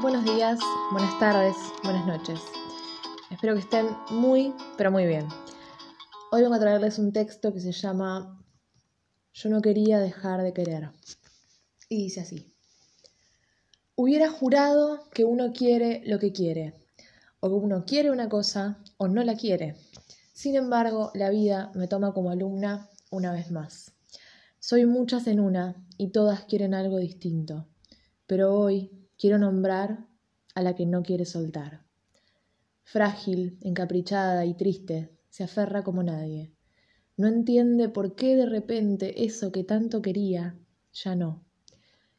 buenos días, buenas tardes, buenas noches. Espero que estén muy, pero muy bien. Hoy vengo a traerles un texto que se llama Yo no quería dejar de querer. Y dice así. Hubiera jurado que uno quiere lo que quiere, o que uno quiere una cosa o no la quiere. Sin embargo, la vida me toma como alumna una vez más. Soy muchas en una y todas quieren algo distinto, pero hoy quiero nombrar a la que no quiere soltar. Frágil, encaprichada y triste, se aferra como nadie. No entiende por qué de repente eso que tanto quería ya no.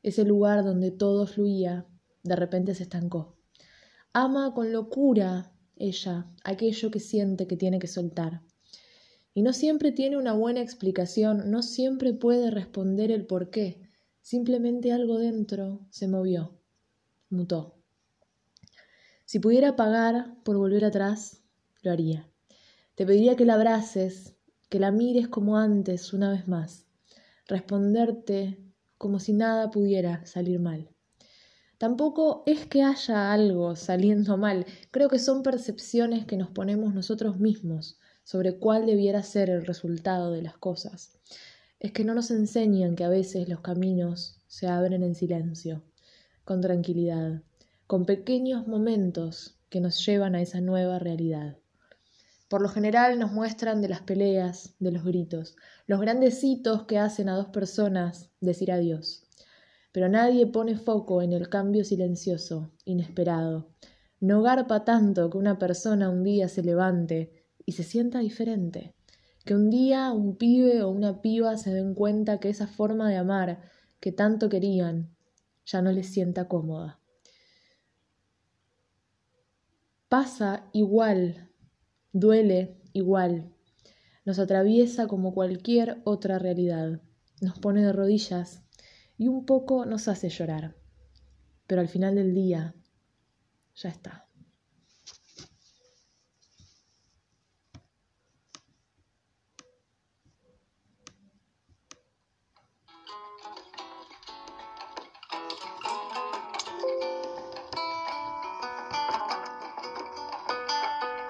Ese lugar donde todo fluía, de repente se estancó. Ama con locura ella aquello que siente que tiene que soltar. Y no siempre tiene una buena explicación, no siempre puede responder el por qué. Simplemente algo dentro se movió mutó. Si pudiera pagar por volver atrás, lo haría. Te pediría que la abraces, que la mires como antes una vez más, responderte como si nada pudiera salir mal. Tampoco es que haya algo saliendo mal, creo que son percepciones que nos ponemos nosotros mismos sobre cuál debiera ser el resultado de las cosas. Es que no nos enseñan que a veces los caminos se abren en silencio con tranquilidad, con pequeños momentos que nos llevan a esa nueva realidad. Por lo general nos muestran de las peleas, de los gritos, los grandes hitos que hacen a dos personas decir adiós. Pero nadie pone foco en el cambio silencioso, inesperado. No garpa tanto que una persona un día se levante y se sienta diferente. Que un día un pibe o una piba se den cuenta que esa forma de amar que tanto querían ya no les sienta cómoda. Pasa igual, duele igual, nos atraviesa como cualquier otra realidad, nos pone de rodillas y un poco nos hace llorar, pero al final del día ya está.